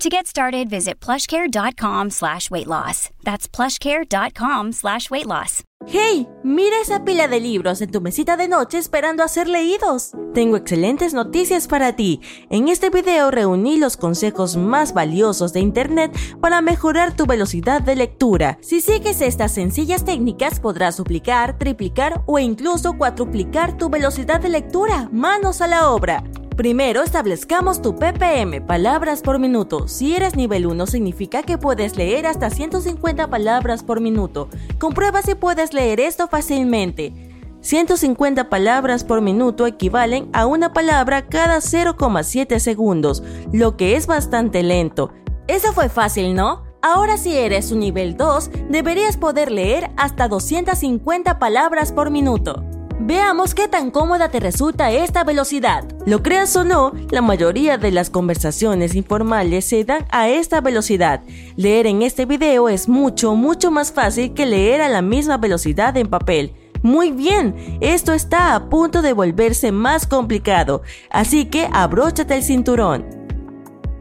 To get started, visit plushcare.com slash weight loss. That's plushcare.com slash weight loss. ¡Hey! Mira esa pila de libros en tu mesita de noche esperando a ser leídos. Tengo excelentes noticias para ti. En este video reuní los consejos más valiosos de Internet para mejorar tu velocidad de lectura. Si sigues estas sencillas técnicas podrás duplicar, triplicar o incluso cuatruplicar tu velocidad de lectura. ¡Manos a la obra! Primero establezcamos tu ppm, palabras por minuto. Si eres nivel 1 significa que puedes leer hasta 150 palabras por minuto. Comprueba si puedes leer esto fácilmente. 150 palabras por minuto equivalen a una palabra cada 0,7 segundos, lo que es bastante lento. Eso fue fácil, ¿no? Ahora si eres un nivel 2, deberías poder leer hasta 250 palabras por minuto. Veamos qué tan cómoda te resulta esta velocidad. Lo creas o no, la mayoría de las conversaciones informales se dan a esta velocidad. Leer en este video es mucho, mucho más fácil que leer a la misma velocidad en papel. Muy bien, esto está a punto de volverse más complicado, así que abróchate el cinturón.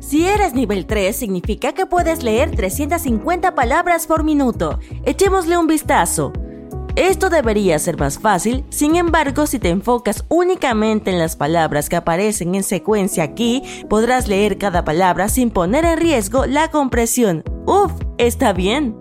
Si eres nivel 3, significa que puedes leer 350 palabras por minuto. Echémosle un vistazo. Esto debería ser más fácil, sin embargo, si te enfocas únicamente en las palabras que aparecen en secuencia aquí, podrás leer cada palabra sin poner en riesgo la compresión. Uf, está bien.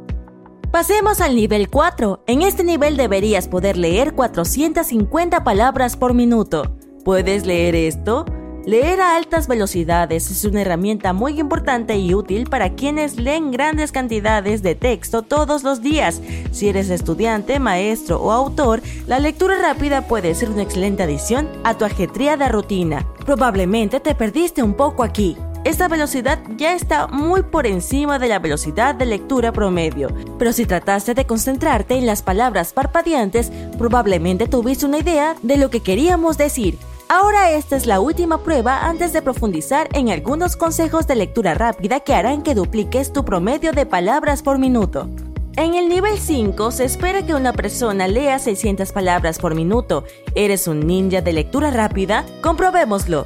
Pasemos al nivel 4. En este nivel deberías poder leer 450 palabras por minuto. ¿Puedes leer esto? Leer a altas velocidades es una herramienta muy importante y útil para quienes leen grandes cantidades de texto todos los días. Si eres estudiante, maestro o autor, la lectura rápida puede ser una excelente adición a tu ajetreada rutina. Probablemente te perdiste un poco aquí. Esta velocidad ya está muy por encima de la velocidad de lectura promedio, pero si trataste de concentrarte en las palabras parpadeantes, probablemente tuviste una idea de lo que queríamos decir. Ahora esta es la última prueba antes de profundizar en algunos consejos de lectura rápida que harán que dupliques tu promedio de palabras por minuto. En el nivel 5 se espera que una persona lea 600 palabras por minuto. ¿Eres un ninja de lectura rápida? Comprobémoslo.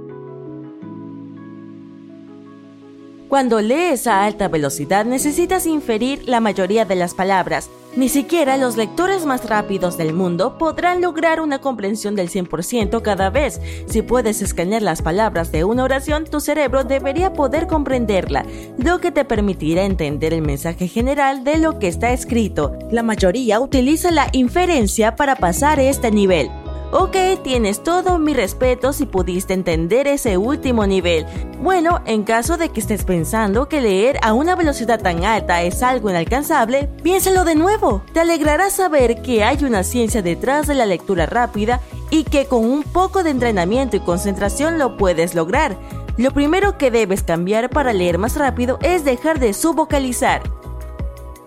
Cuando lees a alta velocidad necesitas inferir la mayoría de las palabras. Ni siquiera los lectores más rápidos del mundo podrán lograr una comprensión del 100% cada vez. Si puedes escanear las palabras de una oración, tu cerebro debería poder comprenderla, lo que te permitirá entender el mensaje general de lo que está escrito. La mayoría utiliza la inferencia para pasar este nivel. Ok, tienes todo mi respeto si pudiste entender ese último nivel. Bueno, en caso de que estés pensando que leer a una velocidad tan alta es algo inalcanzable, piénsalo de nuevo. Te alegrará saber que hay una ciencia detrás de la lectura rápida y que con un poco de entrenamiento y concentración lo puedes lograr. Lo primero que debes cambiar para leer más rápido es dejar de subvocalizar.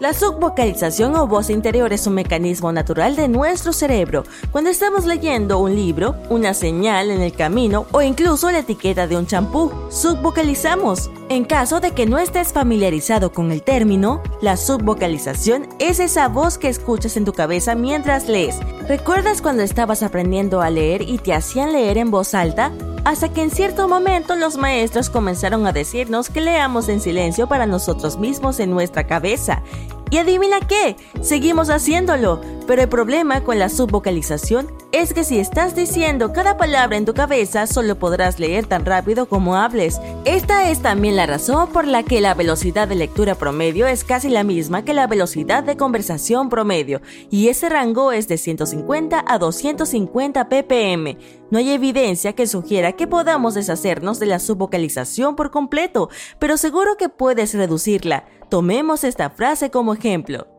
La subvocalización o voz interior es un mecanismo natural de nuestro cerebro. Cuando estamos leyendo un libro, una señal en el camino o incluso la etiqueta de un champú, subvocalizamos. En caso de que no estés familiarizado con el término, la subvocalización es esa voz que escuchas en tu cabeza mientras lees. ¿Recuerdas cuando estabas aprendiendo a leer y te hacían leer en voz alta? Hasta que en cierto momento los maestros comenzaron a decirnos que leamos en silencio para nosotros mismos en nuestra cabeza. Y adivina qué, seguimos haciéndolo, pero el problema con la subvocalización es que si estás diciendo cada palabra en tu cabeza, solo podrás leer tan rápido como hables. Esta es también la razón por la que la velocidad de lectura promedio es casi la misma que la velocidad de conversación promedio, y ese rango es de 150 a 250 ppm. No hay evidencia que sugiera que podamos deshacernos de la subvocalización por completo, pero seguro que puedes reducirla. Tomemos esta frase como ejemplo.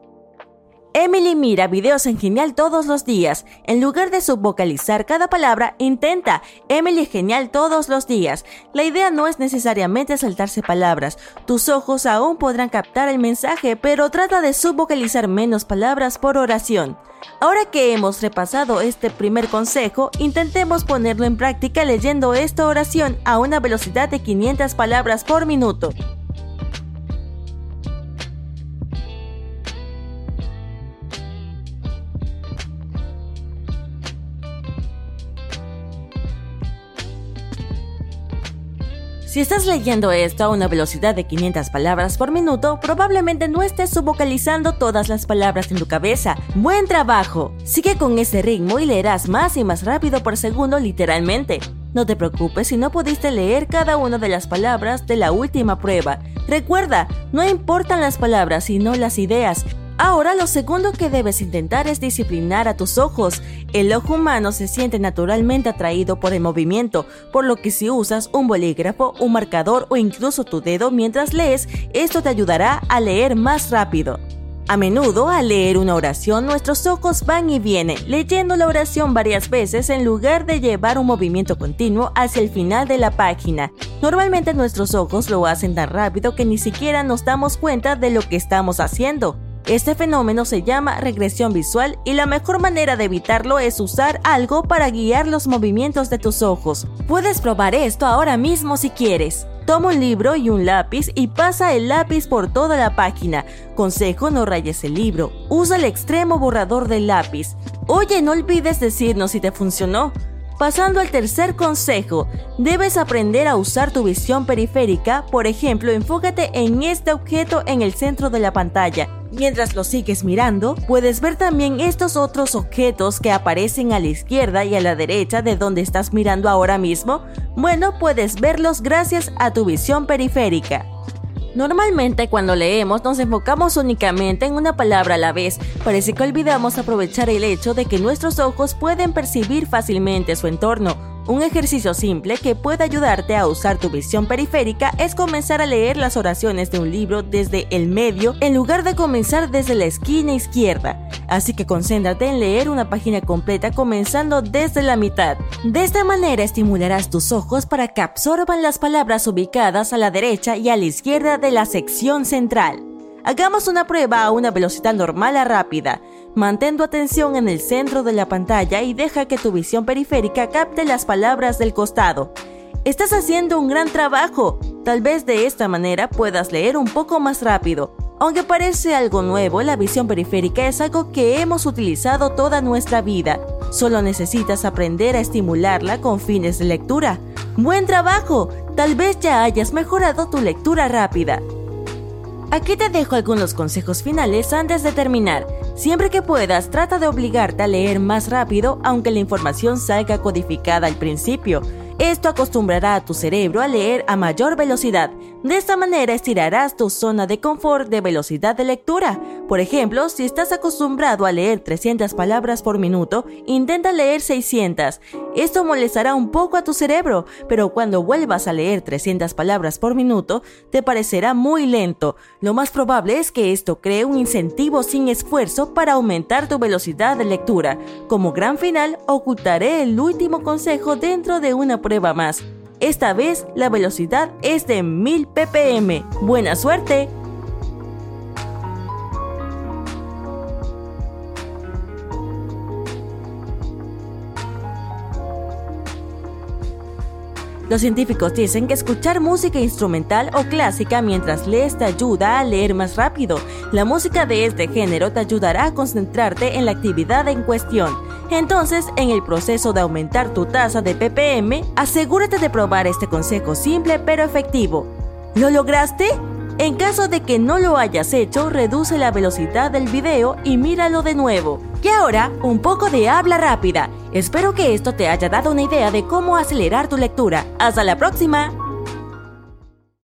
Emily mira videos en Genial todos los días. En lugar de subvocalizar cada palabra, intenta Emily Genial todos los días. La idea no es necesariamente saltarse palabras. Tus ojos aún podrán captar el mensaje, pero trata de subvocalizar menos palabras por oración. Ahora que hemos repasado este primer consejo, intentemos ponerlo en práctica leyendo esta oración a una velocidad de 500 palabras por minuto. Si estás leyendo esto a una velocidad de 500 palabras por minuto, probablemente no estés subvocalizando todas las palabras en tu cabeza. ¡Buen trabajo! Sigue con ese ritmo y leerás más y más rápido por segundo literalmente. No te preocupes si no pudiste leer cada una de las palabras de la última prueba. Recuerda, no importan las palabras sino las ideas. Ahora lo segundo que debes intentar es disciplinar a tus ojos. El ojo humano se siente naturalmente atraído por el movimiento, por lo que si usas un bolígrafo, un marcador o incluso tu dedo mientras lees, esto te ayudará a leer más rápido. A menudo, al leer una oración, nuestros ojos van y vienen, leyendo la oración varias veces en lugar de llevar un movimiento continuo hacia el final de la página. Normalmente nuestros ojos lo hacen tan rápido que ni siquiera nos damos cuenta de lo que estamos haciendo. Este fenómeno se llama regresión visual y la mejor manera de evitarlo es usar algo para guiar los movimientos de tus ojos. Puedes probar esto ahora mismo si quieres. Toma un libro y un lápiz y pasa el lápiz por toda la página. Consejo, no rayes el libro. Usa el extremo borrador del lápiz. Oye, no olvides decirnos si te funcionó. Pasando al tercer consejo, debes aprender a usar tu visión periférica, por ejemplo, enfócate en este objeto en el centro de la pantalla Mientras lo sigues mirando, puedes ver también estos otros objetos que aparecen a la izquierda y a la derecha de donde estás mirando ahora mismo. Bueno, puedes verlos gracias a tu visión periférica. Normalmente cuando leemos nos enfocamos únicamente en una palabra a la vez. Parece que olvidamos aprovechar el hecho de que nuestros ojos pueden percibir fácilmente su entorno un ejercicio simple que puede ayudarte a usar tu visión periférica es comenzar a leer las oraciones de un libro desde el medio en lugar de comenzar desde la esquina izquierda. Así que concéntrate en leer una página completa comenzando desde la mitad. De esta manera estimularás tus ojos para que absorban las palabras ubicadas a la derecha y a la izquierda de la sección central. Hagamos una prueba a una velocidad normal a rápida. Mantén tu atención en el centro de la pantalla y deja que tu visión periférica capte las palabras del costado. Estás haciendo un gran trabajo. Tal vez de esta manera puedas leer un poco más rápido. Aunque parece algo nuevo, la visión periférica es algo que hemos utilizado toda nuestra vida. Solo necesitas aprender a estimularla con fines de lectura. ¡Buen trabajo! Tal vez ya hayas mejorado tu lectura rápida. Aquí te dejo algunos consejos finales antes de terminar. Siempre que puedas, trata de obligarte a leer más rápido aunque la información salga codificada al principio. Esto acostumbrará a tu cerebro a leer a mayor velocidad. De esta manera estirarás tu zona de confort de velocidad de lectura. Por ejemplo, si estás acostumbrado a leer 300 palabras por minuto, intenta leer 600. Esto molestará un poco a tu cerebro, pero cuando vuelvas a leer 300 palabras por minuto, te parecerá muy lento. Lo más probable es que esto cree un incentivo sin esfuerzo para aumentar tu velocidad de lectura. Como gran final, ocultaré el último consejo dentro de una prueba más. Esta vez la velocidad es de 1000 ppm. ¡Buena suerte! Los científicos dicen que escuchar música instrumental o clásica mientras lees te ayuda a leer más rápido. La música de este género te ayudará a concentrarte en la actividad en cuestión. Entonces, en el proceso de aumentar tu tasa de ppm, asegúrate de probar este consejo simple pero efectivo. ¿Lo lograste? En caso de que no lo hayas hecho, reduce la velocidad del video y míralo de nuevo. Y ahora, un poco de habla rápida. Espero que esto te haya dado una idea de cómo acelerar tu lectura. ¡Hasta la próxima!